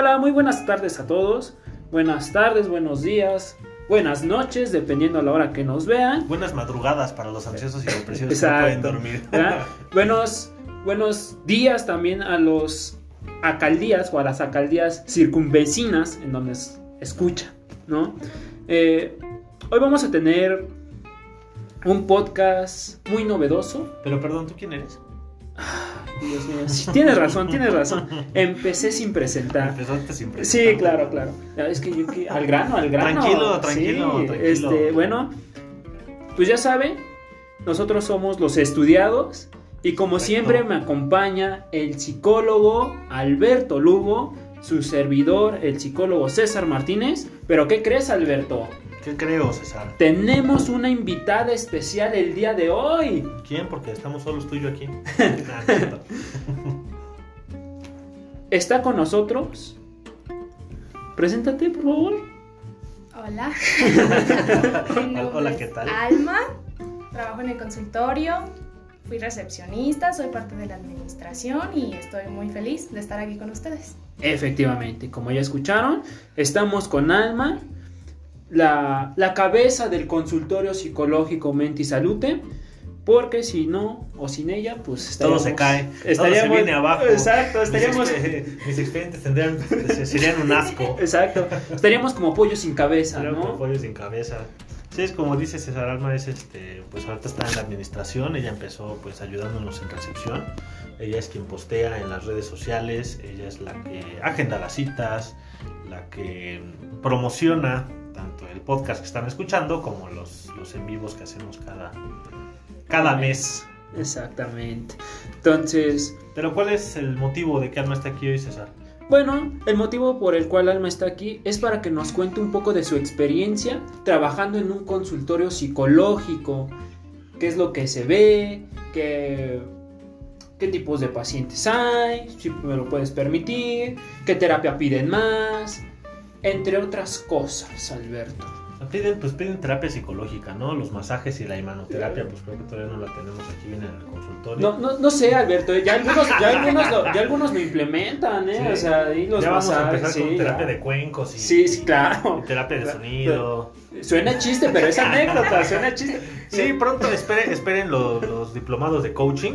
Hola, muy buenas tardes a todos. Buenas tardes, buenos días, buenas noches, dependiendo a la hora que nos vean. Buenas madrugadas para los ansiosos y depresivos que no pueden dormir. buenos, buenos días también a los alcaldías o a las alcaldías circunvecinas en donde escucha, ¿no? Eh, hoy vamos a tener un podcast muy novedoso. Pero perdón, ¿tú quién eres? Dios mío, tienes razón, tienes razón. Empecé sin presentar. Empezaste sin presentar. Sí, claro, claro. Es que yo al grano, al grano. Tranquilo, tranquilo, tranquilo. Este, bueno, pues ya saben, nosotros somos los estudiados y como siempre me acompaña el psicólogo Alberto Lugo, su servidor, el psicólogo César Martínez. Pero ¿qué crees, Alberto? ¿Qué creo, César? Tenemos una invitada especial el día de hoy. ¿Quién? Porque estamos solos tú y yo aquí. Está con nosotros. Preséntate, por favor. Hola. Hola, ¿qué tal? Alma. Trabajo en el consultorio. Fui recepcionista, soy parte de la administración y estoy muy feliz de estar aquí con ustedes. Efectivamente, como ya escucharon, estamos con Alma la, cabeza del consultorio psicológico Mente y Salute. Porque si no, o sin ella, pues todo se cae, todo se viene abajo. Exacto, estaríamos. Mis, expedientes tendrían, serían un asco. Exacto, estaríamos como pollo sin cabeza, ¿no? Como pollo sin cabeza. Sí, es como dice César Alma, es este, pues ahorita está en la administración, ella empezó pues ayudándonos en recepción, ella es quien postea en las redes sociales, ella es la que agenda las citas, la que promociona tanto el podcast que están escuchando como los, los en vivos que hacemos cada, cada mes. Exactamente. Entonces... Pero ¿cuál es el motivo de que Alma está aquí hoy, César? Bueno, el motivo por el cual Alma está aquí es para que nos cuente un poco de su experiencia trabajando en un consultorio psicológico. ¿Qué es lo que se ve? ¿Qué, qué tipos de pacientes hay? Si me lo puedes permitir. ¿Qué terapia piden más? Entre otras cosas, Alberto. Piden, pues piden terapia psicológica, ¿no? Los masajes y la imanoterapia, pues creo que todavía no la tenemos aquí bien en el consultorio. No, no, no sé, Alberto, ya algunos, ya algunos, lo, ya algunos lo implementan, ¿eh? O sea, ahí los ya vamos a empezar con terapia de cuencos y, sí, sí, claro. terapia de sonido. Suena chiste, pero es anécdota, suena chiste. Sí, pronto esperen, esperen los, los diplomados de coaching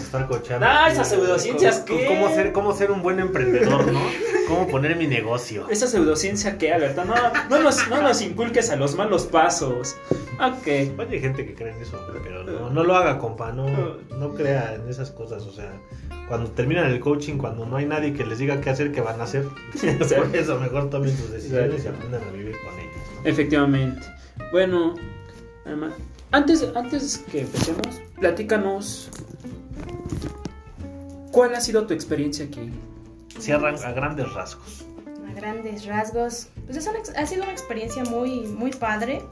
A estar coachando. Ah, esas pseudociencias qué. Cómo ser, cómo ser un buen emprendedor, ¿no? Cómo poner mi negocio. Esa pseudociencia qué, Alberto. No, no, nos, no nos inculques a los malos pasos. Ok. hay gente que cree en eso, pero no, no lo haga, compa. No, no crea en esas cosas. O sea, cuando terminan el coaching, cuando no hay nadie que les diga qué hacer, qué van a hacer. Por eso mejor tomen sus decisiones y aprendan a vivir con ellas. Efectivamente. Bueno, antes, antes que empecemos, platícanos ¿Cuál ha sido tu experiencia aquí? Cierran a grandes rasgos. A grandes rasgos. Pues ha sido una experiencia muy, muy padre.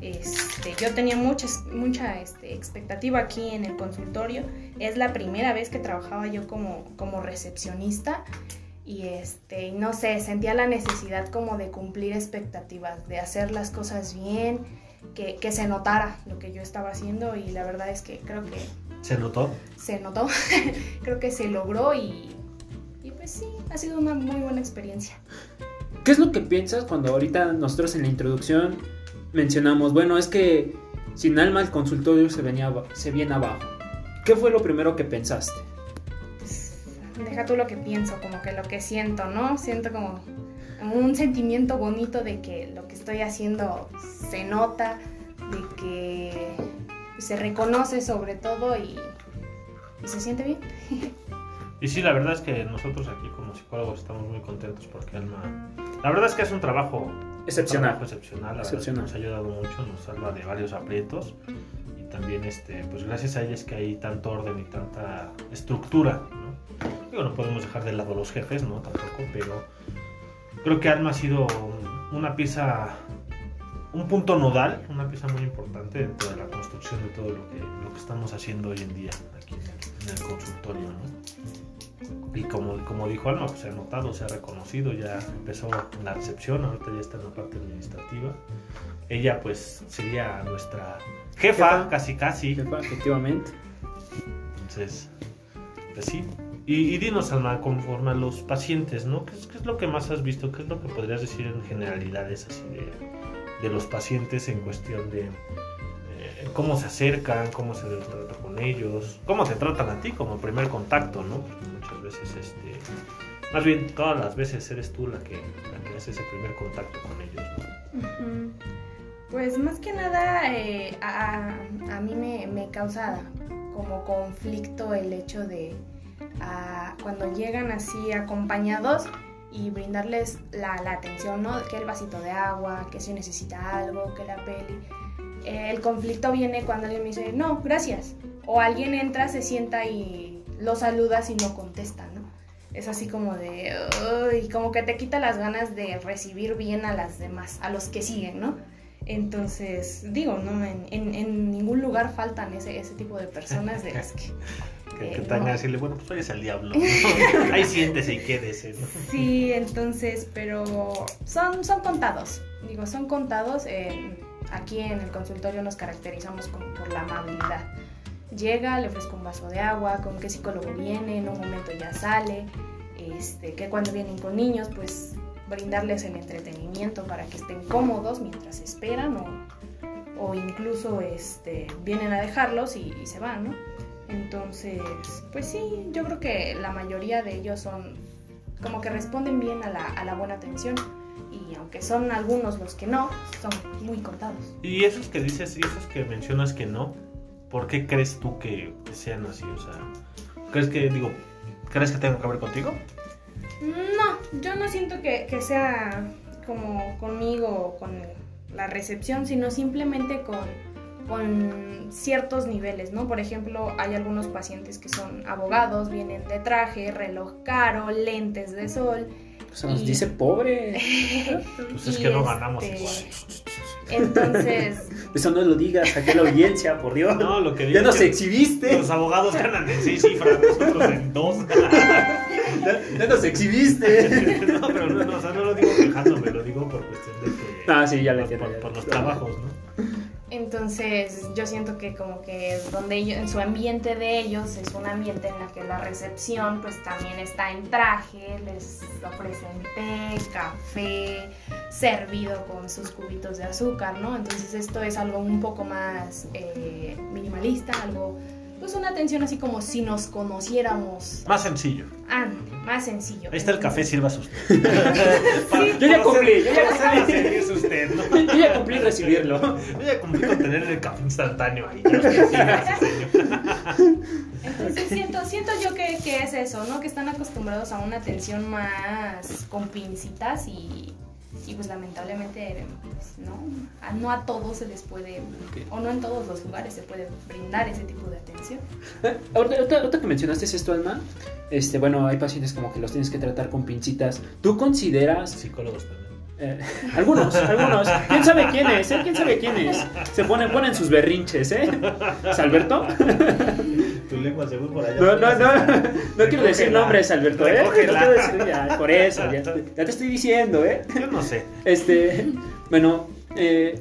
Este, yo tenía mucha, mucha este, expectativa aquí en el consultorio. Es la primera vez que trabajaba yo como, como recepcionista y este, no sé, sentía la necesidad como de cumplir expectativas, de hacer las cosas bien, que, que se notara lo que yo estaba haciendo y la verdad es que creo que ¿Se notó? Se notó. Creo que se logró y, y pues sí, ha sido una muy buena experiencia. ¿Qué es lo que piensas cuando ahorita nosotros en la introducción mencionamos, bueno, es que sin alma el consultorio se, venía, se viene abajo? ¿Qué fue lo primero que pensaste? Deja tú lo que pienso, como que lo que siento, ¿no? Siento como un sentimiento bonito de que lo que estoy haciendo se nota, de que se reconoce sobre todo y, se siente bien. Y sí, la verdad es que nosotros aquí como psicólogos estamos muy contentos porque Alma... La verdad es que es un trabajo excepcional. excepcional, la excepcional. nos ha ayudado mucho, nos salva de varios aprietos y también este, pues gracias a ella es que hay tanto orden y tanta estructura, ¿no? Digo, no podemos dejar de lado los jefes, ¿no? Tampoco, pero creo que Alma ha sido una pieza un punto nodal, una pieza muy importante dentro de la construcción de todo lo que, lo que estamos haciendo hoy en día aquí en el, consultorio. ¿no? Y como, como dijo Alma, pues se ha notado, se ha reconocido, ya empezó en la recepción, ahorita ya está en la parte administrativa. Ella pues sería nuestra jefa, casi casi. Jefa, efectivamente. Entonces, pues sí. Y, y dinos, Alma, conforme a los pacientes, ¿no? ¿Qué es, lo que más has visto? ¿Qué es lo que podrías decir en generalidades así de, los pacientes en cuestión de eh, cómo se acercan, cómo se trata con ellos, cómo te tratan a ti como primer contacto, ¿no? Porque muchas veces, este, más bien todas las veces eres tú la que, la que hace ese primer contacto con ellos, ¿no? Pues más que nada eh, a, a mí me, me causa como conflicto el hecho de ah, cuando llegan así acompañados y brindarles la, la atención, ¿no? Que el vasito de agua, que si necesita algo, que la peli. Eh, el conflicto viene cuando alguien me dice, no, gracias. O alguien entra, se sienta y lo saludas y no contesta, ¿no? Es así como de, "Uy", como que te quita las ganas de recibir bien a las demás, a los que siguen, ¿no? Entonces, digo, no, en, en- en ningún lugar faltan ese, ese tipo de personas de las que... Que, Eh, que te hagan no. decirle, bueno, pues hoy es el diablo, ¿no? Ahí siéntese y quédese, ¿no? Sí, entonces, pero son, son contados, digo, son contados. eh, aquí en el consultorio nos caracterizamos con- por la amabilidad. Llega, le ofrezco un vaso de agua, con qué psicólogo viene, en un momento ya sale, este, que cuando vienen con niños, pues brindarles el entretenimiento para que estén cómodos mientras esperan o, o incluso este, vienen a dejarlos y, y se van, ¿no? Entonces, pues sí, yo creo que la mayoría de ellos son como que responden bien a la, a la buena atención y aunque son algunos los que no, son muy contados. Y esos que dices, y esos que mencionas que no, ¿por qué crees tú que sean así? O sea, ¿crees que, digo, crees que tenga que ver contigo? No, yo no siento que, que sea como conmigo o con la recepción, sino simplemente con, con ciertos niveles, ¿no? Por ejemplo, hay algunos pacientes que son abogados, vienen de traje, reloj caro, lentes de sol. Se nos Y- dice pobre. Pues es que no ganamos este, igual. Entonces, Eso no lo digas aquí la audiencia, por Dios. No, lo que ya digo nos es que exhibiste. Los abogados ganan en seis cifras, nosotros en dos. Ya, ya nos exhibiste. no, pero no, no, o sea, no lo digo quejándome, lo digo por cuestión de que. Ah, sí, ya lo por, entiendo. por- ya. por los trabajos, ¿no? Entonces yo siento que como que donde ellos, en su ambiente de ellos es un ambiente en la que la recepción pues también está en traje, les ofrecen té, café, servido con sus cubitos de azúcar, ¿no? Entonces esto es algo un poco más eh, minimalista, algo pues una atención así como si nos conociéramos, Más sencillo. ah, más sencillo. Ahí está el café, Entonces, sirva usted. Yo ya cumplí, yo ya cumplí. usted, ¿no? Yo ya cumplí recibirlo. Yo ya cumplí con tener el café instantáneo ahí. Entonces siento, siento yo que, que es eso, ¿no? Que están acostumbrados a una atención más con pincitas y, y pues lamentablemente pues, no, a, no a todos se les puede, o no en todos los lugares se puede brindar ese tipo de atención. Ahorita, ahorita- ahorita que mencionaste esto, Alma, este, bueno, hay pacientes como que los tienes que tratar con pincitas. ¿Tú consideras Psicólogos también. Eh, algunos, algunos. ¿Quién sabe quién es? eh? ¿Quién sabe quién es? Se ponen, ponen sus berrinches, ¿eh? ¿Es Alberto? Tu lengua se fue por allá. No, no, no. No quiero decir nombres, Alberto, ¿eh? No Recógela. quiero decir, ya, por eso, ya, ya te estoy diciendo, ¿eh? Yo no sé. Este, bueno, eh,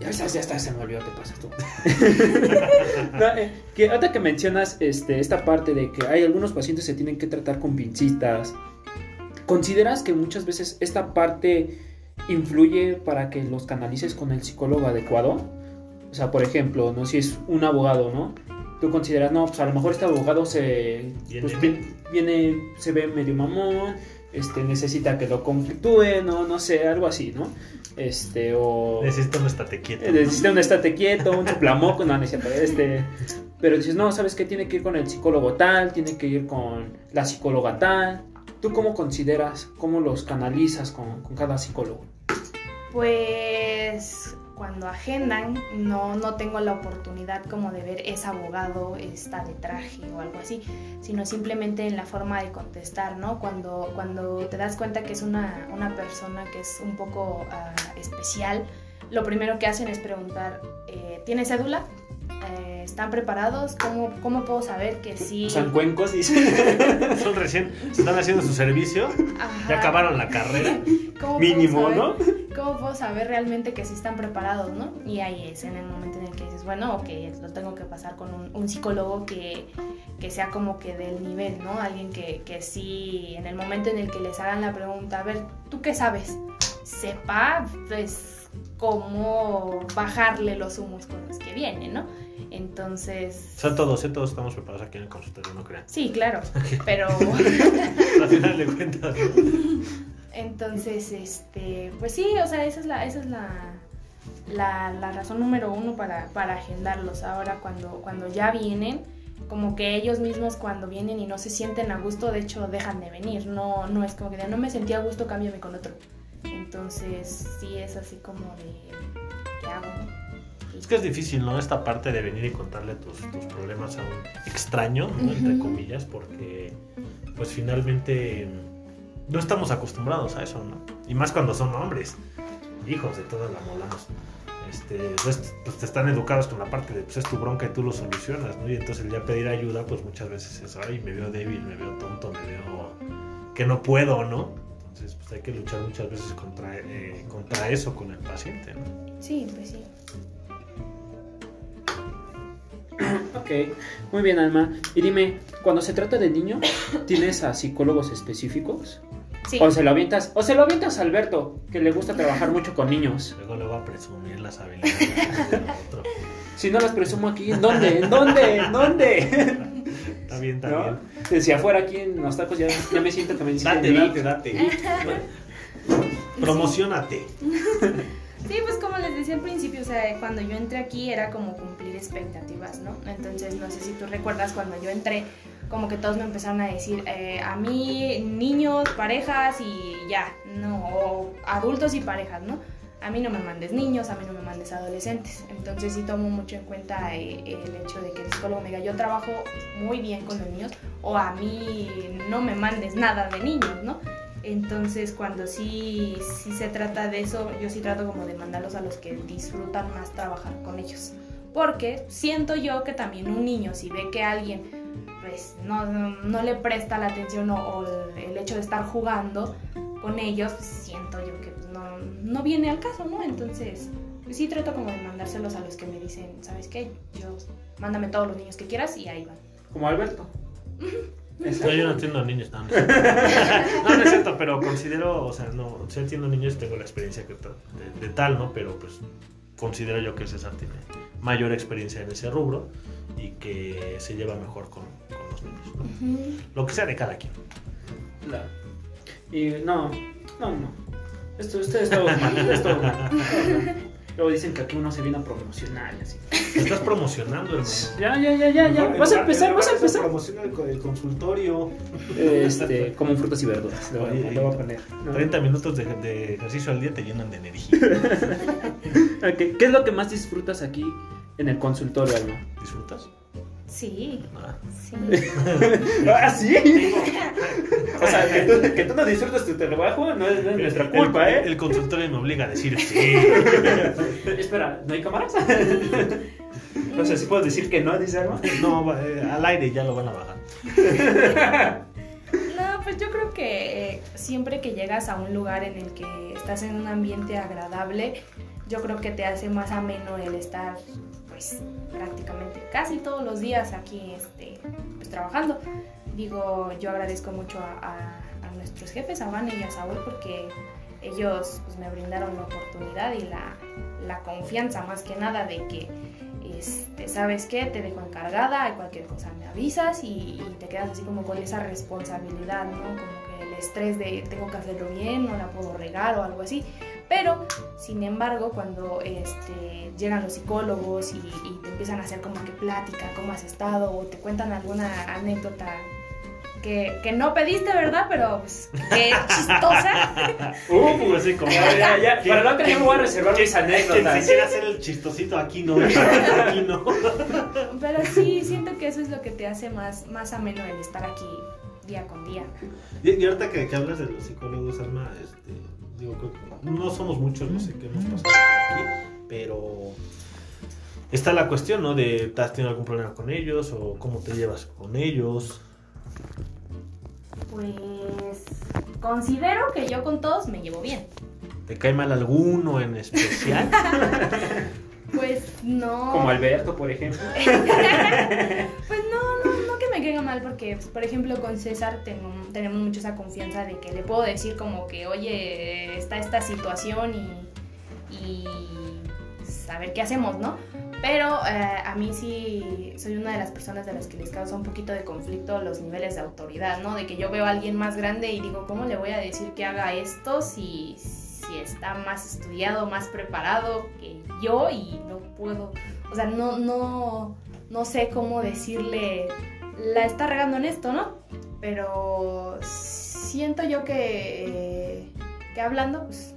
ya está, ya está, se me olvidó, te pasas tú. No, eh, que ahorita que mencionas este, esta parte de que hay algunos pacientes que se tienen que tratar con pincitas, ¿consideras que muchas veces esta parte influye para que los canalices con el psicólogo adecuado? O sea, por ejemplo, no si es un abogado, ¿no? Tú consideras, no, pues a lo mejor este abogado se Viene- pues, viene, se ve medio mamón, este, necesita que lo conflictúe, no, no sé, algo así, ¿no? Este, o Necesito un estate quieto. eh, necesita un estate quieto, un soplamoco, no, no es cierto, este, pero dices, no, ¿sabes qué? Tiene que ir con el psicólogo tal, tiene que ir con la psicóloga tal. ¿Tú cómo consideras, cómo los canalizas con, cada psicólogo? Pues cuando agendan no, no tengo la oportunidad como de ver ese abogado está de traje o algo así, sino simplemente en la forma de contestar, ¿no? Cuando, cuando te das cuenta que es una, una persona que es un poco ah, especial, lo primero que hacen es preguntar, eh, ¿tiene cédula? Eh, ¿Están preparados? ¿Cómo, ¿Cómo puedo saber que sí? San cuencos, dice. Son recién, están haciendo su servicio, Ajá. ya acabaron la carrera. ¿Cómo puedo Mínimo, saber- ¿no? ¿cómo puedo saber realmente que sí están preparados, no? Y ahí es en el momento en el que dices, bueno, ok, lo tengo que pasar con un, un psicólogo que, que, sea como que del nivel, ¿no? Alguien que, que sí, en el momento en el que les hagan la pregunta, a ver, ¿tú qué sabes? Sepa, pues, cómo bajarle los humos con los que vienen, ¿no? Entonces... O sea, todos, ¿eh? todos estamos preparados aquí en el consultorio, no crean. Sí, claro, pero... Al final de cuentas, ¿no? Entonces, este, pues sí, o sea, esa es la, esa es la, la, la razón número uno para, para, agendarlos. Ahora cuando, cuando ya vienen, como que ellos mismos cuando vienen y no se sienten a gusto, de hecho dejan de venir. No, no es como que no me sentía a gusto, cámbiame con otro. Entonces, sí es así como de, ¿qué hago? Es que es difícil, ¿no? Esta parte de venir y contarle tus, tus problemas a un extraño, ¿no? Entre comillas, porque pues finalmente no estamos acostumbrados a eso, ¿no? Y más cuando son hombres, hijos de todas las molanos. Este, pues, pues, te están educados con la parte de, pues es tu bronca y tú lo solucionas, ¿no? Y entonces el ya pedir ayuda, pues muchas veces es, ay, me veo débil, me veo tonto, me veo que no puedo, ¿no? Entonces, pues hay que luchar muchas veces contra, eh, contra eso con el paciente, ¿no? Sí, pues sí. Ok, muy bien, Alma. Y dime, cuando se trata de niños, ¿tienes a psicólogos específicos? Sí. O se lo avientas, o se lo avientas a Alberto, que le gusta trabajar mucho con niños. Luego le va a presumir las habilidades del otro. Si no las presumo aquí, ¿en dónde? ¿En dónde? ¿En dónde? Está bien, está ¿No? bien. Desde afuera aquí en los tacos ya, ya me siento también. Date, date, date. Promocionate. Sí, pues como les decía al principio, o sea, cuando yo entré aquí era como cumplir expectativas, ¿no? Entonces, no sé si tú recuerdas cuando yo entré, como que todos me empezaron a decir, eh, a mí niños, parejas y ya, no, o adultos y parejas, ¿no? A mí no me mandes niños, a mí no me mandes adolescentes. Entonces sí tomo mucho en cuenta eh, el hecho de que el psicólogo me diga, yo trabajo muy bien con los niños, o a mí no me mandes nada de niños, ¿no? Entonces, cuando sí, sí se trata de eso, yo sí trato como de mandarlos a los que disfrutan más trabajar con ellos. Porque siento yo que también un niño, si ve que alguien pues, no, no, no le presta la atención o, o el, hecho de estar jugando con ellos, pues, siento yo que pues, no, no viene al caso, ¿no? Entonces, sí trato como de mandárselos a los que me dicen, ¿sabes qué? Yo, mándame todos los niños que quieras y ahí van. Como Alberto. No, yo no entiendo a niños, no, no es cierto. No, no es cierto, pero considero, o sea, no, si entiendo niños, tengo la experiencia que de, de tal, ¿no? Pero pues considero yo que César tiene mayor experiencia en ese rubro y que se lleva mejor con, con los niños, ¿no? Lo que sea de cada quien. Claro. Y no, no, no. Esto, esto es todo mal. esto es todo mal. Luego dicen que aquí uno se viene a promocionar y así. Te estás promocionando, hermano. Ya, ya, ya, ya, ya. Vas a empezar, vas a empezar. Promociona el, el consultorio. Este, como en frutas y verduras. Le voy, a- le voy a poner. ¿no? 30 minutos de, de ejercicio al día te llenan de energía. ¿Qué es lo que más disfrutas aquí en el consultorio, Alma? ¿Disfrutas? Sí, Ah. sí. ¿Ah, sí? o sea, que tú, que tú no disfrutas tu trabajo no es, no es nuestra culpa, El- ¿eh? El consultorio me obliga a decir sí. Espera, ¿no hay cámaras? o sea, ¿sí puedo decir que no, dice Alma? No, va, eh, al aire ya lo van a bajar. No, pues yo creo que eh, siempre que llegas a un lugar en el que estás en un ambiente agradable, yo creo que te hace más ameno el estar, pues, prácticamente casi todos los días aquí, este, pues, trabajando. Digo, yo agradezco mucho a, nuestros jefes, a Vane y a Saúl, porque ellos pues, me brindaron la oportunidad y la, la confianza más que nada de que, este, ¿sabes qué? Te dejo encargada, cualquier cosa me avisas y, te quedas así como con esa responsabilidad, ¿no? Estrés de tengo que hacerlo bien, no la puedo regar o algo así. Pero, sin embargo, cuando este, llegan los psicólogos y, y te empiezan a hacer como que plática, cómo has estado, o te cuentan alguna anécdota que, que no pediste, ¿verdad? Pero pues, qué chistosa. Uh, Pues sí, como- ya, ya, ya. Para la otra ya me voy a reservar mis Quien anécdotas. quisiera hacer el chistosito aquí no, aquí no. Pero sí, siento que eso es lo que te hace más, más ameno el estar aquí día con día. Y, y ahorita que, que hablas de los psicólogos, Alma, este, digo, creo que no somos muchos los que hemos pasado por aquí, pero está la cuestión, ¿no? De, ¿has tenido algún problema con ellos o cómo te llevas con ellos? Pues considero que yo con todos me llevo bien. ¿Te cae mal alguno en especial? Pues no. Como Alberto, por ejemplo. Pues no, no, no caiga mal porque, pues, por ejemplo, con César tengo- tenemos mucho esa confianza de que le puedo decir como que, oye, está esta situación y, saber qué hacemos, ¿no? Pero eh, a mí sí soy una de las personas de las que les causa un poquito de conflicto los niveles de autoridad, ¿no? De que yo veo a alguien más grande y digo, ¿cómo le voy a decir que haga esto si, si está más estudiado, más preparado que yo y no puedo, o sea, no, no, no sé cómo decirle, la está regando en esto, ¿no? Pero siento yo que, que hablando, pues,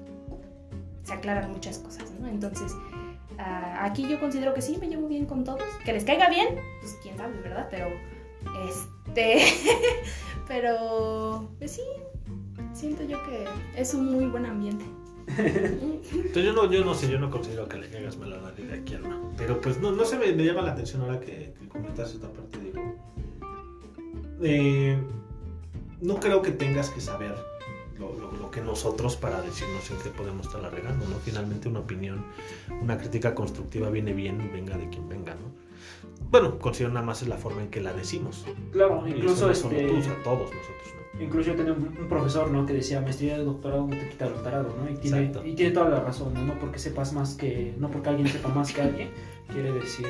se aclaran muchas cosas, ¿no? Entonces, ah, aquí yo considero que sí, me llevo bien con todos. Que les caiga bien, pues quién sabe, ¿verdad? Pero, este, pero, pues sí, siento yo que es un muy buen ambiente. Entonces yo no, yo no sé, yo no considero que le caigas mal a nadie de aquí Alma. Pero pues no, no sé, me, me llama la atención ahora que, que comentas esta parte, digo. Eh, no creo que tengas que saber lo, lo- lo que nosotros para decirnos en qué podemos estar regando, ¿no? Finalmente una opinión, una crítica constructiva viene bien, venga de quien venga, ¿no? Bueno, considero nada más es la forma en que la decimos. Claro, Y incluso eso no este. tú, sea, todos nosotros, ¿no? Incluso yo tenía un, un profesor, ¿no? Que decía, maestría de doctorado no te quita el doctorado, ¿no? Y tiene, Exacto. y tiene toda la razón, ¿no? No porque sepas más que... No porque alguien sepa más que alguien, quiere decir...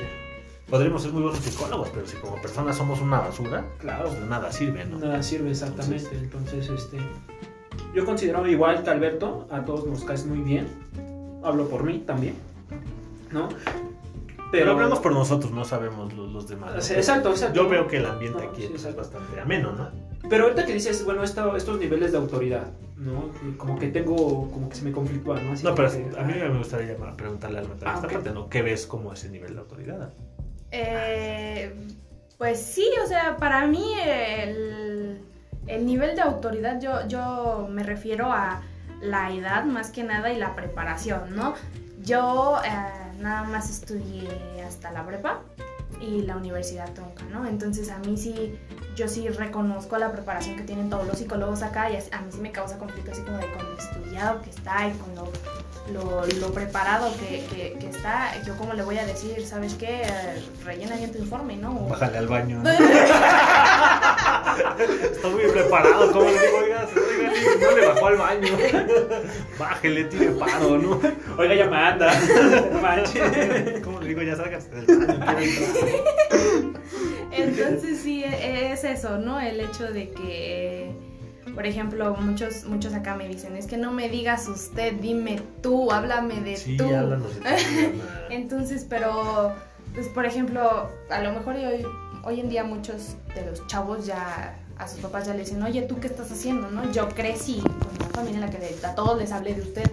Podríamos ser muy buenos psicólogos, pero si como personas somos una basura, Claro, pues nada sirve, ¿no? nada sirve exactamente. Entonces, este... Yo considero igual que Alberto, a todos nos caes muy bien. Hablo por mí también, ¿no? Pero hablamos por nosotros, no sabemos los, los demás. ¿no? Exacto, exacto. Yo veo que el ambiente No, aquí sí, es bastante ameno, ¿no? Pero ahorita que dices, bueno, esto- estos niveles de autoridad, ¿no? Como que tengo, como que se me conflictúa, ¿no? Así No, pero que, a mí ah, me gustaría llamar, preguntarle al Alma Ah, esta ok. parte, ¿no? ¿Qué ves como ese nivel de autoridad? Eh, pues sí, o sea, para mí el, el nivel de autoridad yo, yo me refiero a la edad más que nada y la preparación, ¿no? Yo eh, nada más estudié hasta la prepa y la universidad trunca, ¿no? Entonces a mí sí, yo sí reconozco la preparación que tienen todos los psicólogos acá y a mí sí me causa conflicto así como de con lo estudiado que está y con lo lo, lo preparado que, que- que está, yo como le voy a decir, ¿sabes qué? Rellena bien tu informe, ¿no? O- Bájale al baño. Estoy muy preparado, ¿cómo le digo? Oiga, oiga, no le bajó al baño. Bájele, tire paro, ¿no? Oiga, ya me anda. No manches. ¿Cómo digo? Ya del baño, entrar. Entonces sí, es eso, ¿no? El hecho de que, por ejemplo, muchos, muchos acá me dicen, es que no me digas usted, dime tú, háblame de Sí, tú. háblanos de. Entonces, pero, pues por ejemplo, a lo mejor hoy, hoy en día muchos de los chavos ya a sus papás ya le dicen, oye, ¿tú qué estás haciendo? ¿no? Yo crecí con una familia en la que le- a todos les hablé de usted.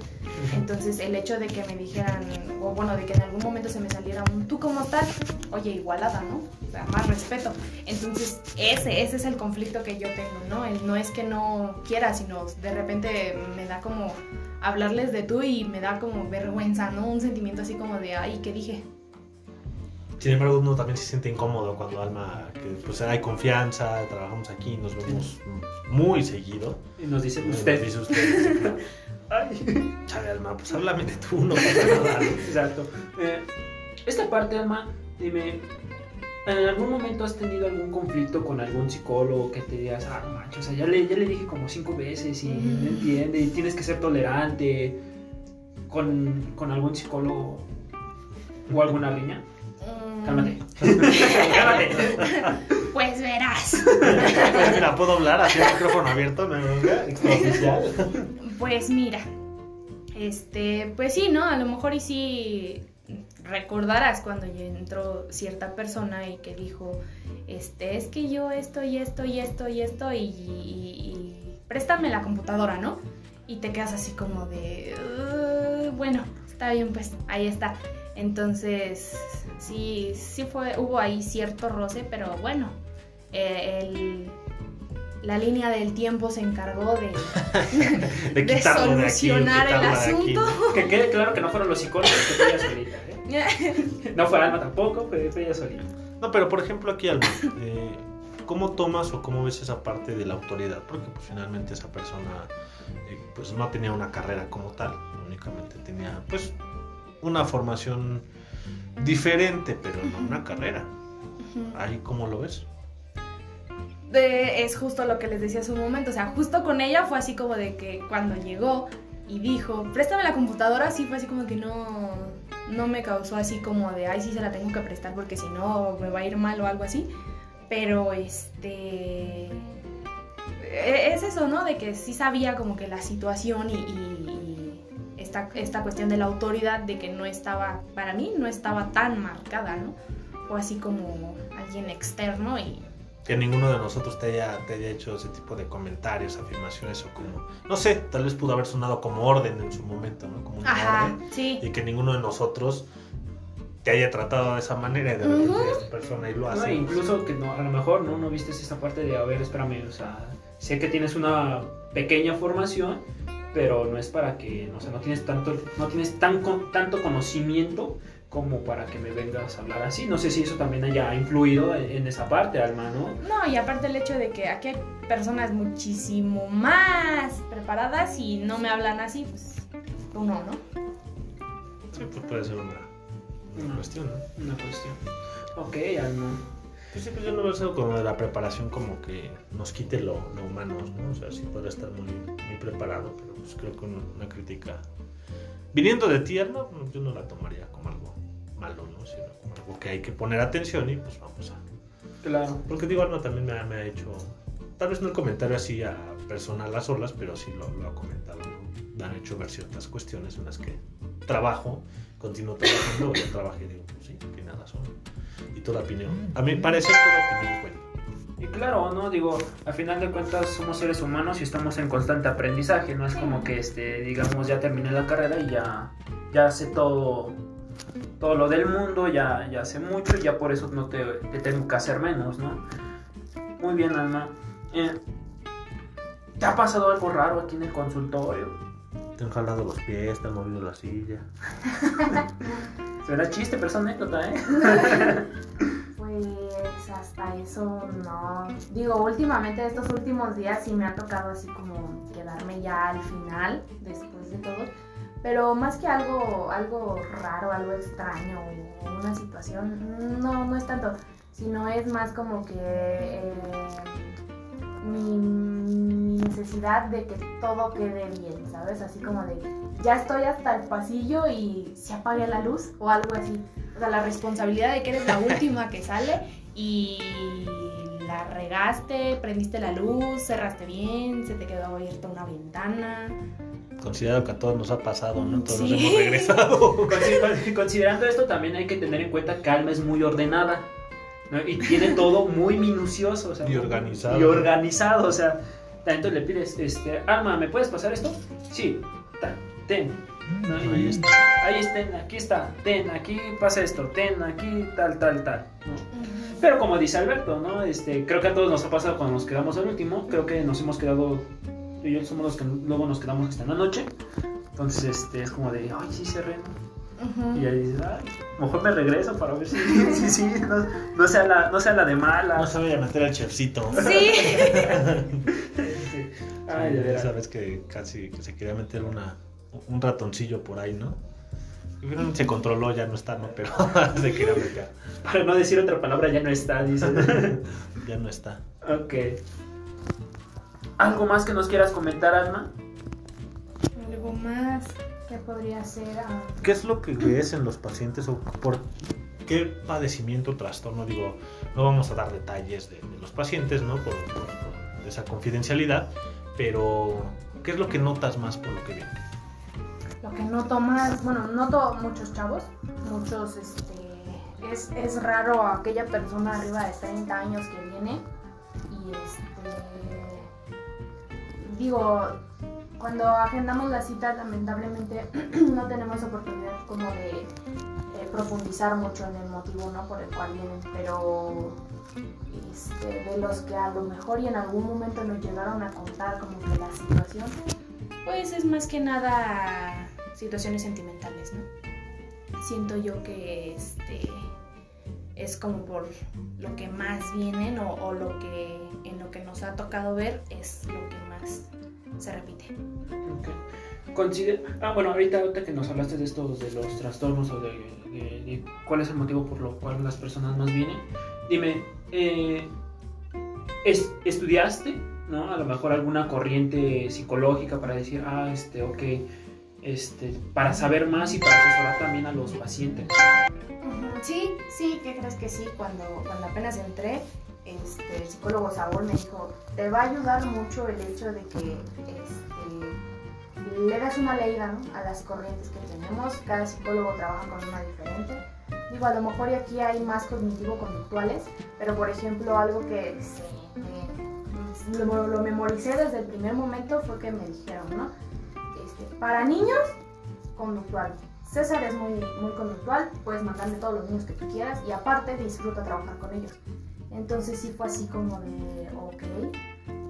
Entonces, el hecho de que me dijeran, o bueno, de que en algún momento se me saliera un tú cómo estás, oye, igualada, ¿no? O sea, más respeto. Entonces, ese, ese es el conflicto que yo tengo, ¿no? El no es que no quiera, sino de repente me da como hablarles de tú y me da como vergüenza, ¿no? Un sentimiento así como de, ay, ¿qué dije? Sin embargo, uno también se siente incómodo cuando Alma, que pues hay confianza, trabajamos aquí, nos vemos muy seguido. Y nos dice Nos usted. dice usted, Ay. chale Alma, pues háblame de tú, no pasa nada. ¿no? Exacto. Eh, esta parte, Alma, dime, ¿en algún momento has tenido algún conflicto con algún psicólogo que te digas, ah, no manches, o sea, ya le, ya le dije como cinco veces y Mm. no entiende y tienes que ser tolerante con, con algún psicólogo o alguna riña? Mm, Cálmate. Cálmate. Pues verás. Mira, puedo hablar así el micrófono abierto, no extraoficial. Pues mira, este, pues sí, ¿no? A lo mejor y sí recordarás cuando entró cierta persona y que dijo, este, es que yo esto y esto y esto y esto y, préstame la computadora, ¿no? Y te quedas así como de, "Uh, bueno, está bien, pues ahí está. Entonces, sí, sí fue, hubo ahí cierto roce, pero bueno, eh, el- la línea del tiempo se encargó de, De de quitarlo de aquí, solucionar el asunto. Que quede claro que no fueron los psicólogos, que fue ella solita. ¿eh? No fue Alma tampoco, fue, fue ella solita. No, pero por ejemplo aquí, Alma, eh, ¿cómo tomas o cómo ves esa parte de la autoridad? Porque pues finalmente esa persona eh, pues no tenía una carrera como tal, únicamente tenía pues una formación diferente, pero no una carrera. Ahí cómo lo ves. Es justo lo que les decía hace un momento, o sea, justo con ella fue así como de que cuando llegó y dijo, préstame la computadora, sí fue así como que no, no me causó así como de, ay, sí se la tengo que prestar porque si no me va a ir mal o algo así. Pero este... e-, Es eso, ¿no? De que sí sabía como que la situación y, esta, esta cuestión de la autoridad de que no estaba, para mí no estaba tan marcada, ¿no? O así como alguien externo y que ninguno de nosotros te haya, te haya hecho ese tipo de comentarios, afirmaciones o como, no sé, tal vez pudo haber sonado como orden en su momento, ¿no? Como una Ajá, orden. sí. Y que ninguno de nosotros te haya tratado de esa manera y de repente esta persona y lo No, hace. incluso que no, a lo mejor no, no viste esta parte de, a ver, espérame, o sea, sé que tienes una pequeña formación, pero no es para que, o sea, no tienes tanto, no tienes tan, con- tanto conocimiento como para que me vengas a hablar así. No sé si eso también haya influido en, en esa parte, Alma, ¿no? No, y aparte el hecho de que aquí hay personas muchísimo más preparadas y no me hablan así, pues tú no, ¿no? Sí, pues puede ser una, una cuestión, ¿no? Una cuestión. Ok, Alma. Pues sí, pues yo no veo eso como de la preparación como que nos quite lo, lo humano, ¿no? O sea, sí podría estar muy, muy preparado, pero pues creo que una, una crítica viniendo de ti, Alma, pues, yo no la tomaría como algo malo, ¿no? Sino como algo que hay que poner atención y pues vamos a... Claro. Porque digo, Alma también me ha, me ha hecho, tal vez no el comentario así a personal a solas, pero sí lo, lo ha comentado, ¿no? Me han hecho ver ciertas cuestiones en las que trabajo, continúo trabajando, ya trabajé y digo, pues sí, que nada son. Y toda opinión, a mi parecer toda opinión cuenta. Y claro, ¿no? Digo, al final de cuentas somos seres humanos y estamos en constante aprendizaje. No es como que, este, digamos, ya terminé la carrera y ya, ya sé todo, todo lo del mundo, ya, ya sé mucho y ya por eso no te, te tengo que hacer menos, ¿no? Muy bien, Alma. Eh, ¿Te ha pasado algo raro aquí en el consultorio? Te han jalado los pies, te han movido la silla. Será chiste, pero es anécdota, ¿eh? Pues hasta eso no. Digo, últimamente estos últimos días sí me ha tocado así como quedarme ya al final, después de todo. Pero más que algo, algo raro, algo extraño una situación, no, no es tanto. Sino es más como que eh, mi, mi necesidad de que todo quede bien, ¿sabes? Así como de ya estoy hasta el pasillo y se apague la luz o algo así. O sea, la responsabilidad de que eres la última que sale y la regaste, prendiste la luz, cerraste bien, se te quedó abierta una ventana. Considero que a todos nos ha pasado, ¿no? Todos Sí. nos hemos regresado. Consi- con- Considerando esto, también hay que tener en cuenta que Alma es muy ordenada. ¿no? Y tiene todo muy minucioso. o sea, Y organizado. Y organizado. O sea, entonces le pides, este, Alma, ¿me puedes pasar esto? Sí, ten. ¿no? Y- Ahí está. Ahí está, aquí está, ten, aquí pasa esto, ten, aquí tal, tal, tal. ¿no? Pero como dice Alberto, ¿no? Este, creo que a todos nos ha pasado cuando nos quedamos al último. Creo que nos hemos quedado, tú y yo somos los que luego nos quedamos hasta en la noche. Entonces, este, es como de, ay, sí cerré, ¿no? Ujú. Y ahí dices, ay, mejor me regreso para ver si, sí, sí, no, no sea la, no sea la de mala. No se vaya a meter al chefcito. Sí. Sí. Ay, Sí, veras. sabes que casi que se quería meter una, un ratoncillo por ahí, ¿no? Se controló, ya no está, ¿no? Pero se quería meter. Para no decir otra palabra, ya no está, dice. Ya no está. ok. ¿Algo más que nos quieras comentar, Alma? Algo más que podría ser. ah, ¿Qué es lo que ves en los pacientes o por qué padecimiento trastorno? Digo, no vamos a dar detalles de, de los pacientes, ¿no? Por, por- por esa confidencialidad, pero ¿qué es lo que notas más por lo que ven? Lo que noto más, bueno, noto muchos chavos, muchos, este, es, es raro aquella persona arriba de 30 años que viene digo, cuando agendamos las citas lamentablemente no tenemos oportunidad como de eh, profundizar mucho en el motivo, ¿no? Por el cual vienen, pero este, de los que a lo mejor y en algún momento nos llegaron a contar como que la situación, pues es más que nada situaciones sentimentales, ¿no? Siento yo que este es como por lo que más vienen o, o lo que en lo que nos ha tocado ver es lo que más se repite. Ok. considera... Ah, bueno, ahorita, ahorita que nos hablaste de esto, de los trastornos o de, de- de cuál es el motivo por lo cual las personas más vienen, dime, eh, es- ¿estudiaste, no? A lo mejor alguna corriente psicológica para decir, ah, este, ok, este, para saber más y para asesorar también a los pacientes. Sí, sí, ¿qué crees que sí? Cuando, cuando apenas entré, este, el psicólogo Saúl me dijo, te va a ayudar mucho el hecho de que este, le das una leída a las corrientes que tenemos. Cada psicólogo trabaja con una diferente. Digo, a lo mejor aquí hay más cognitivo-conductuales, pero por ejemplo, algo que lo memoricé desde el primer momento fue que me dijeron, ¿no? Este, para niños, conductual. César es muy, muy conductual, puedes mandarle todos los niños que tú quieras y aparte disfruta trabajar con ellos. Entonces sí fue así como de, ok,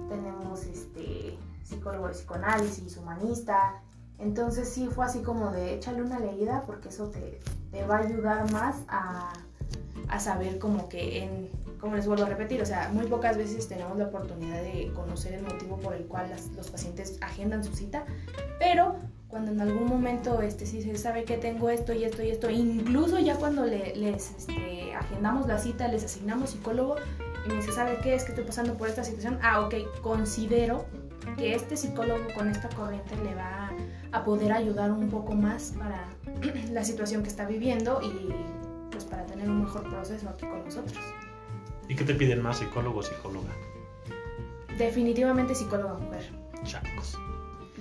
tenemos este psicólogo de psicoanálisis, humanista. Entonces sí fue así como de échale una leída porque eso te, te va a ayudar más a, a saber como que en, como les vuelvo a repetir, o sea, muy pocas veces tenemos la oportunidad de conocer el motivo por el cual los pacientes agendan su cita, pero cuando en algún momento este, sí se sabe que tengo esto y esto y esto, incluso ya cuando le- les este, agendamos la cita, les asignamos psicólogo y me dice, ¿sabe qué? Es que estoy pasando por esta situación. Ah, ok, considero que este psicólogo con esta corriente le va a poder ayudar un poco más para la situación que está viviendo y pues para tener un mejor proceso aquí con nosotros. ¿Y qué te piden más, psicólogo o psicóloga? Definitivamente psicóloga mujer. Chacos.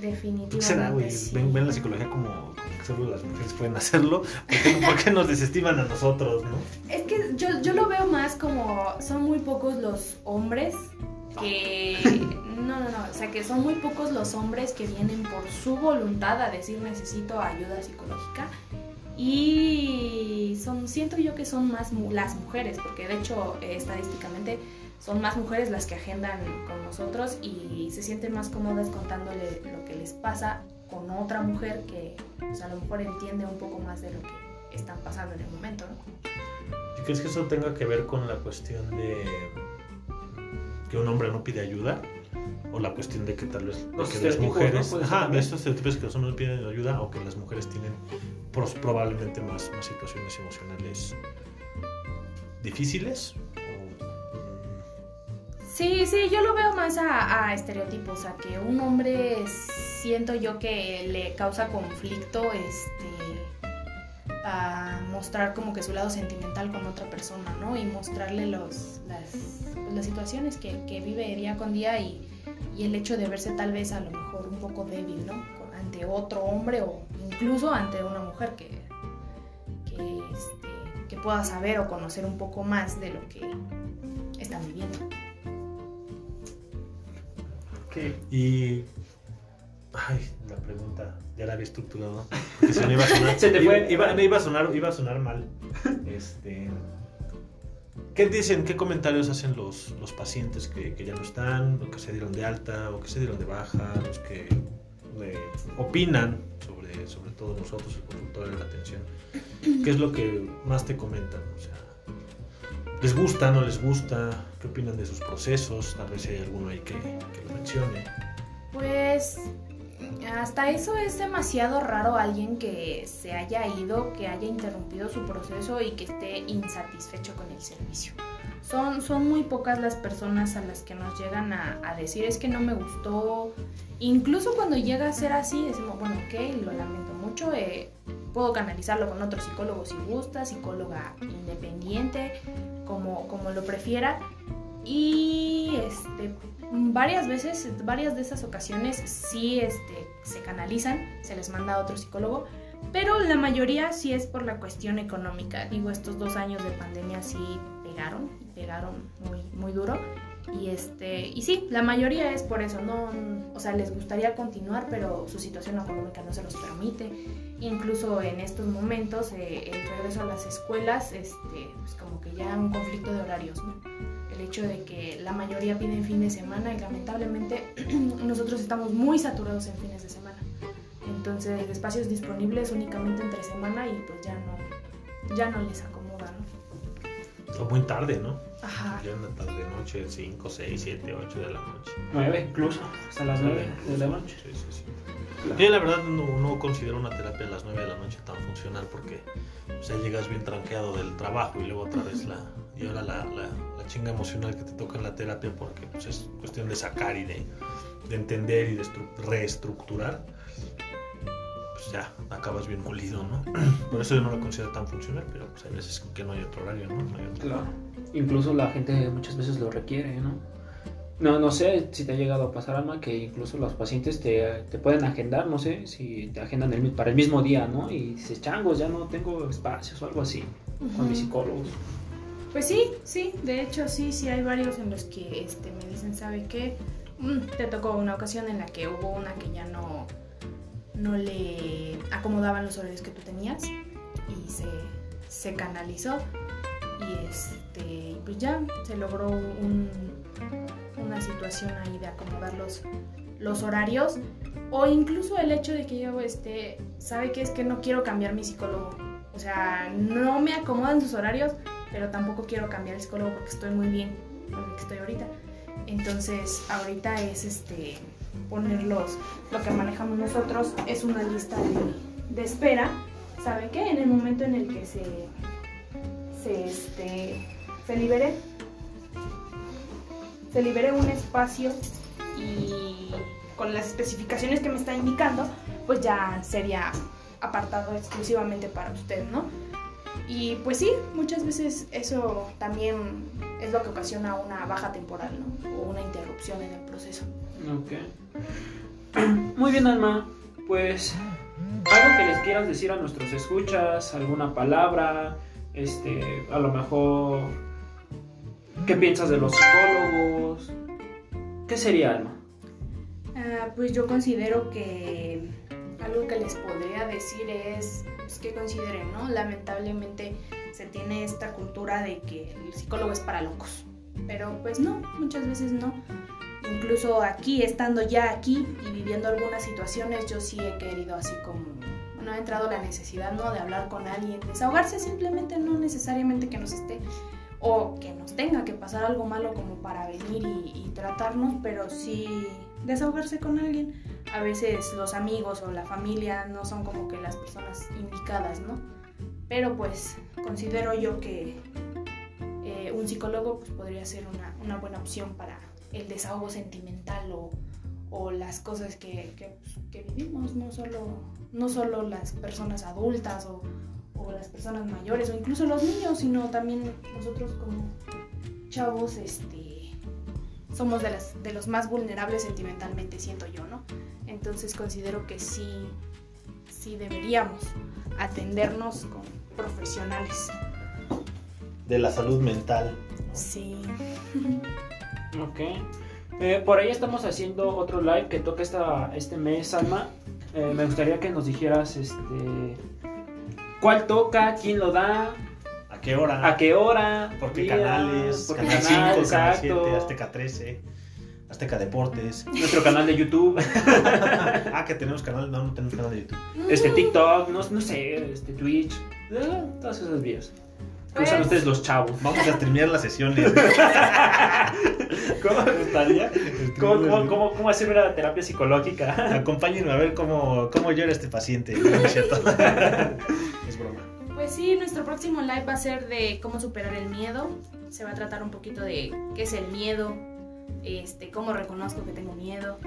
Definitivamente. ¿Qué será, güey? sí. Ven, ven la psicología como, como que solo las mujeres pueden hacerlo. ¿Por qué, por qué nos desestiman a nosotros, no? Es que yo, yo lo veo más como son muy pocos los hombres que... No, no, no, o sea que son muy pocos los hombres que vienen por su voluntad a decir necesito ayuda psicológica y son, siento yo que son más las mujeres, porque de hecho eh, estadísticamente son más mujeres las que agendan con nosotros y se sienten más cómodas contándole lo que les pasa con otra mujer que pues, a lo mejor entiende un poco más de lo que están pasando en el momento, ¿no? ¿Y crees que eso tenga que ver con la cuestión de que un hombre no pide ayuda? ¿O la cuestión de que tal vez Los que las mujeres... ¿no? Ajá, de estos estereotipos que los hombres no piden ayuda o que las mujeres tienen pros- probablemente más, más situaciones emocionales difíciles? Sí, sí, yo lo veo más a, a estereotipos, a que un hombre siento yo que le causa conflicto este a mostrar como que su lado sentimental con otra persona, ¿no? Y mostrarle los, las, pues, situaciones que, que vive día con día y, el hecho de verse tal vez a lo mejor un poco débil, ¿no? Ante otro hombre o incluso ante una mujer que, que, este, que pueda saber o conocer un poco más de lo que están viviendo. Y... Ay, la pregunta ya la había estructurado. Porque si no iba a sonar, Se te iba- fue. Iba, no, iba a sonar, iba a sonar mal. Este, ¿Qué dicen, qué comentarios hacen los, los pacientes que, que ya no están, o que se dieron de alta, o que se dieron de baja, los que eh, opinan sobre, sobre todo nosotros, el consultorio de la atención? ¿Qué es lo que más te comentan? O sea, ¿les gusta, no les gusta? ¿Qué opinan de sus procesos? Tal vez hay alguno ahí que, lo mencione. Pues hasta eso es demasiado raro alguien que se haya ido, que haya interrumpido su proceso y que esté insatisfecho con el servicio. Son, son muy pocas las personas a las que nos llegan a, a decir es que no me gustó. Incluso cuando llega a ser así, decimos, bueno, ok, lo lamento mucho, eh, puedo canalizarlo con otro psicólogo si gusta, psicóloga independiente, como, como lo prefiera. Y este, varias veces, varias de esas ocasiones sí este, se canalizan, se les manda a otro psicólogo, pero la mayoría sí es por la cuestión económica. Digo, estos dos años de pandemia sí pegaron, pegaron muy, muy duro. Y este, y sí, la mayoría es por eso, no, o sea, les gustaría continuar, pero su situación económica no se los permite. Incluso en estos momentos, eh, el regreso a las escuelas, este, pues como que ya un conflicto de horarios, ¿no? el hecho de que la mayoría piden fin de semana y lamentablemente nosotros estamos muy saturados en fines de semana. Entonces, espacios disponibles únicamente entre semana y pues ya no, ya no les acomoda, ¿no? O muy tarde, ¿no? Ajá. Ya en la tarde, noche, 5, 6, 7, 8 de la noche. 9 incluso, hasta las 9 de la noche. Sí, sí, sí. Yo la verdad no, no considero una terapia a las 9 de la noche tan funcional porque o sea, llegas bien tranqueado del trabajo y luego otra vez la... Y ahora la, la, la chinga emocional que te toca en la terapia porque pues, es cuestión de sacar y de, de entender y de estru- reestructurar. Pues ya, acabas bien molido, ¿no? Por eso yo no lo considero tan funcional, pero pues hay veces que no hay otro horario, ¿no? No hay otro- Claro. Incluso la gente muchas veces lo requiere, ¿no? No, no sé si te ha llegado a pasar, Alma, que incluso los pacientes te, te pueden agendar, no sé, si te agendan el para el mismo día, ¿no? Y dices, changos, ya no tengo espacios o algo así con mis psicólogos. Pues sí, sí, de hecho sí, sí hay varios en los que este, me dicen, ¿sabe qué? Mm, te tocó una ocasión en la que hubo una que ya no, no le acomodaban los horarios que tú tenías y se, se canalizó y este, pues ya se logró un- una situación ahí de acomodar los, los horarios o incluso el hecho de que yo este, sabe que es que no quiero cambiar mi psicólogo. O sea, no me acomodan sus horarios, pero tampoco quiero cambiar el psicólogo porque estoy muy bien con el que estoy ahorita. Entonces, ahorita es este ponerlos, lo que manejamos nosotros es una lista de, de espera. ¿Sabe qué? En el momento en el que se, se, este, se libere, se libere un espacio y con las especificaciones que me está indicando, pues ya sería apartado exclusivamente para usted, ¿no? Y pues sí, muchas veces eso también es lo que ocasiona una baja temporal, ¿no? O una interrupción en el proceso. Ok. Muy bien, Alma. Pues, algo que les quieras decir a nuestros escuchas, alguna palabra, este, a lo mejor, ¿qué piensas de los psicólogos? ¿Qué sería, Alma? Ah, pues yo considero que algo que les podría decir es pues, que consideren, ¿no? Lamentablemente se tiene esta cultura de que el psicólogo es para locos, pero pues no, muchas veces no. Incluso aquí, estando ya aquí y viviendo algunas situaciones, yo sí he querido así como, bueno, ha entrado la necesidad, ¿no? De hablar con alguien, desahogarse simplemente, no necesariamente que nos esté o que nos tenga que pasar algo malo como para venir y, y tratarnos, pero sí desahogarse con alguien. A veces los amigos o la familia no son como que las personas indicadas, ¿no? Pero pues considero yo que eh, un psicólogo pues, podría ser una, una buena opción para el desahogo sentimental o, o las cosas que, que, pues, que vivimos, no solo, no solo las personas adultas o, o las personas mayores o incluso los niños, sino también nosotros como chavos, este, somos de, las, de los más vulnerables sentimentalmente, siento yo, ¿no? Entonces considero que sí, sí deberíamos atendernos con profesionales. De la salud mental. Sí. Ok. Eh, por ahí estamos haciendo otro live que toca esta, este mes, Alma. Eh, me gustaría que nos dijeras este cuál toca, quién lo da, ¿A qué hora? a qué hora, ¿Por qué canales? por qué Canal canal, 5, Canal exacto. 7, Azteca 13, Azteca Deportes. Nuestro canal de YouTube, ah, que tenemos canal, no, no tenemos canal de YouTube. este TikTok, no, no sé, este Twitch, eh, todas esas vías. Que usan Pues- ustedes los chavos. Vamos a streamear las sesiones. ¿Cómo estaría? ¿Cómo, cómo, cómo, cómo hacer una terapia psicológica? Acompáñenme a ver cómo, cómo llora este paciente. No es broma. Pues sí, nuestro próximo live va a ser de cómo superar el miedo. Se va a tratar un poquito de qué es el miedo, este, cómo reconozco que tengo miedo.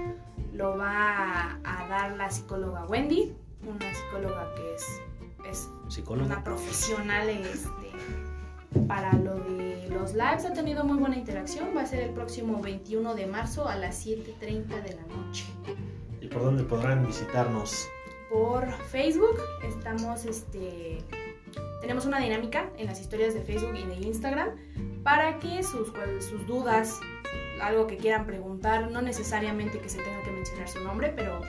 Lo va a dar la psicóloga Wendy, una psicóloga que es, es Psicólogo. una profesional este, para lo de los lives. Ha tenido muy buena interacción. Va a ser el próximo 21 de marzo a las 7.30 de la noche. ¿Y por dónde podrán visitarnos? por Facebook. Estamos, este, tenemos una dinámica en las historias de Facebook y de Instagram para que sus, sus dudas, algo que quieran preguntar, no necesariamente que se tenga que mencionar su nombre, pero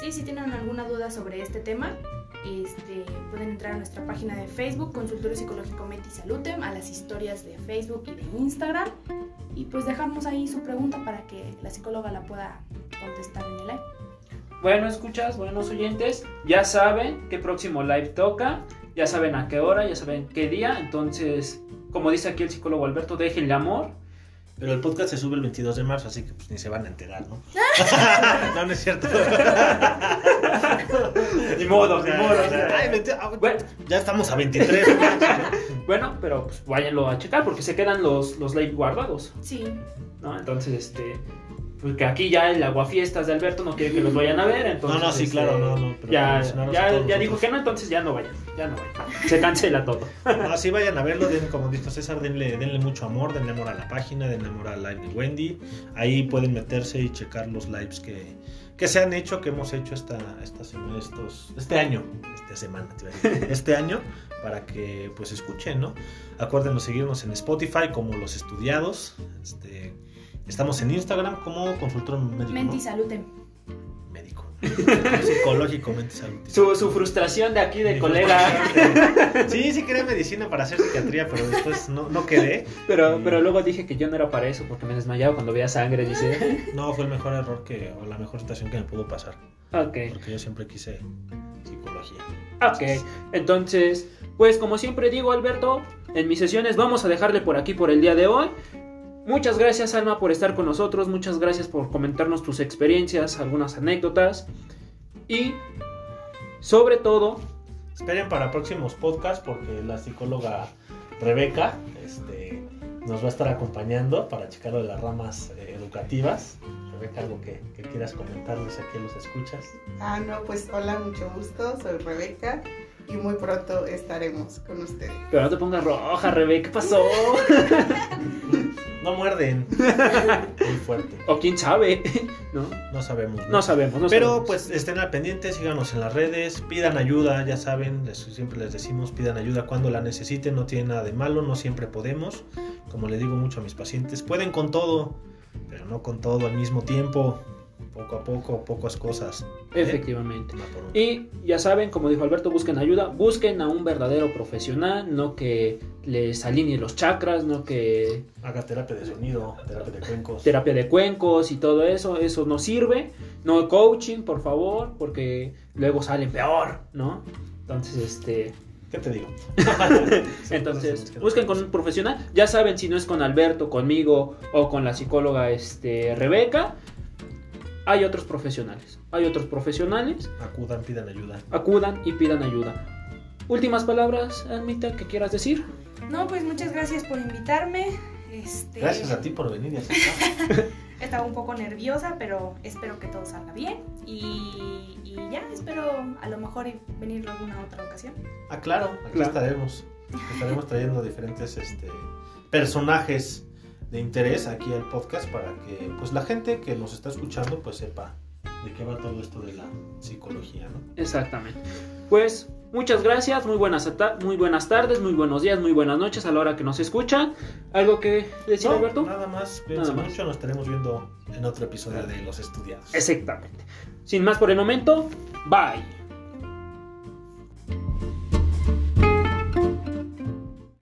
sí, si tienen alguna duda sobre este tema, este, pueden entrar a nuestra página de Facebook, Consultorio Psicológico Meti Salutem, a las historias de Facebook y de Instagram, y pues dejarnos ahí su pregunta para que la psicóloga la pueda contestar en el live. Bueno, escuchas, buenos oyentes, ya saben qué próximo live toca, ya saben a qué hora, ya saben qué día, entonces como dice aquí el psicólogo Alberto, déjenle amor. Pero el podcast se sube el 22 de marzo, así que pues ni se van a enterar, ¿no? no, no es cierto. Ni modo, ni Ya, modo. ay, 20 ah, Bueno. Ya estamos a 23. Bueno, pero pues váyanlo a checar porque se quedan los, los live guardados, Sí. ¿no? Entonces, este... Porque aquí ya el aguafiestas de Alberto no quiere que los vayan a ver, entonces... No, no, sí, este, claro, no, no, pero ya ya, dijo que no, entonces ya no vayan, ya no vayan. Se cancela todo. No, sí, vayan a verlo, den, como dijo César, denle, denle mucho amor, denle amor a la página, denle amor al live de Wendy. Ahí pueden meterse y checar los lives que, que se han hecho, que hemos hecho esta, esta semana, estos, este año, esta semana, te iba a decir, este año, para que pues escuchen, ¿no? Acuérdense seguirnos en Spotify como Los Estudiados. Este, estamos en Instagram como consultor médico. ¿no? Menti salute. Médico. Psicológico, mente salud. Su, su frustración de aquí de Mi colega. Sí, sí quería medicina para hacer psiquiatría, pero después no, no quedé. Pero, Y- pero luego dije que yo no era para eso porque me desmayaba cuando veía sangre, dice. No, fue el mejor error que, o la mejor situación que me pudo pasar. Ok. Porque yo siempre quise psicología. Ok, entonces, pues como siempre digo, Alberto, en mis sesiones vamos a dejarle por aquí por el día de hoy. Muchas gracias, Alma, por estar con nosotros. Muchas gracias por comentarnos tus experiencias, algunas anécdotas. Y, sobre todo, Esperen para próximos podcasts porque la psicóloga Rebeca este, nos va a estar acompañando para checar lo de las ramas eh, educativas. Rebeca, algo que, que quieras comentarles aquí a los escuchas. Ah, no, pues hola, mucho gusto, soy Rebeca y muy pronto estaremos con ustedes. pero no te pongas roja, Rebe, ¿qué pasó? No muerden. Muy fuerte. o quién sabe, ¿no? No sabemos. No sabemos, no Pero sabemos. pues estén al pendiente, síganos en las redes, pidan ayuda, ya saben, les- siempre les decimos, pidan ayuda cuando la necesiten, no tiene nada de malo, no siempre podemos. Como le digo mucho a mis pacientes, pueden con todo, pero no con todo al mismo tiempo, poco a poco, pocas cosas. ¿eh? Efectivamente. Y ya saben, como dijo Alberto, busquen ayuda, busquen a un verdadero profesional, no que les alinee los chakras, no que Haga terapia de sonido, terapia de cuencos. terapia de cuencos y todo eso, eso no sirve. No coaching, por favor, porque luego salen peor, ¿no? Entonces, este, ¿Qué te digo? entonces busquen con un profesional. Ya saben si no es con Alberto, conmigo o con la psicóloga este Rebeca. Hay otros profesionales. Hay otros profesionales. Acudan, pidan ayuda. Acudan y pidan ayuda. Últimas palabras, Almita, que quieras decir. No, pues muchas gracias por invitarme. Este, Gracias a ti por venir y aceptar. Estaba un poco nerviosa, pero espero que todo salga bien. Y, y ya, espero a lo mejor venir alguna otra ocasión. Ah, claro, aquí Claro. estaremos. Estaremos trayendo diferentes este, personajes de interés aquí al podcast para que pues la gente que nos está escuchando pues sepa de qué va todo esto de la psicología, ¿no? Exactamente. Pues muchas gracias, muy buenas, muy buenas tardes, muy buenos días, muy buenas noches a la hora que nos escuchan. ¿Algo que decir, No, Alberto? Nada más, Nada más. mucho, nos estaremos viendo en otro episodio de Los Estudiados. Exactamente. Sin más por el momento, bye.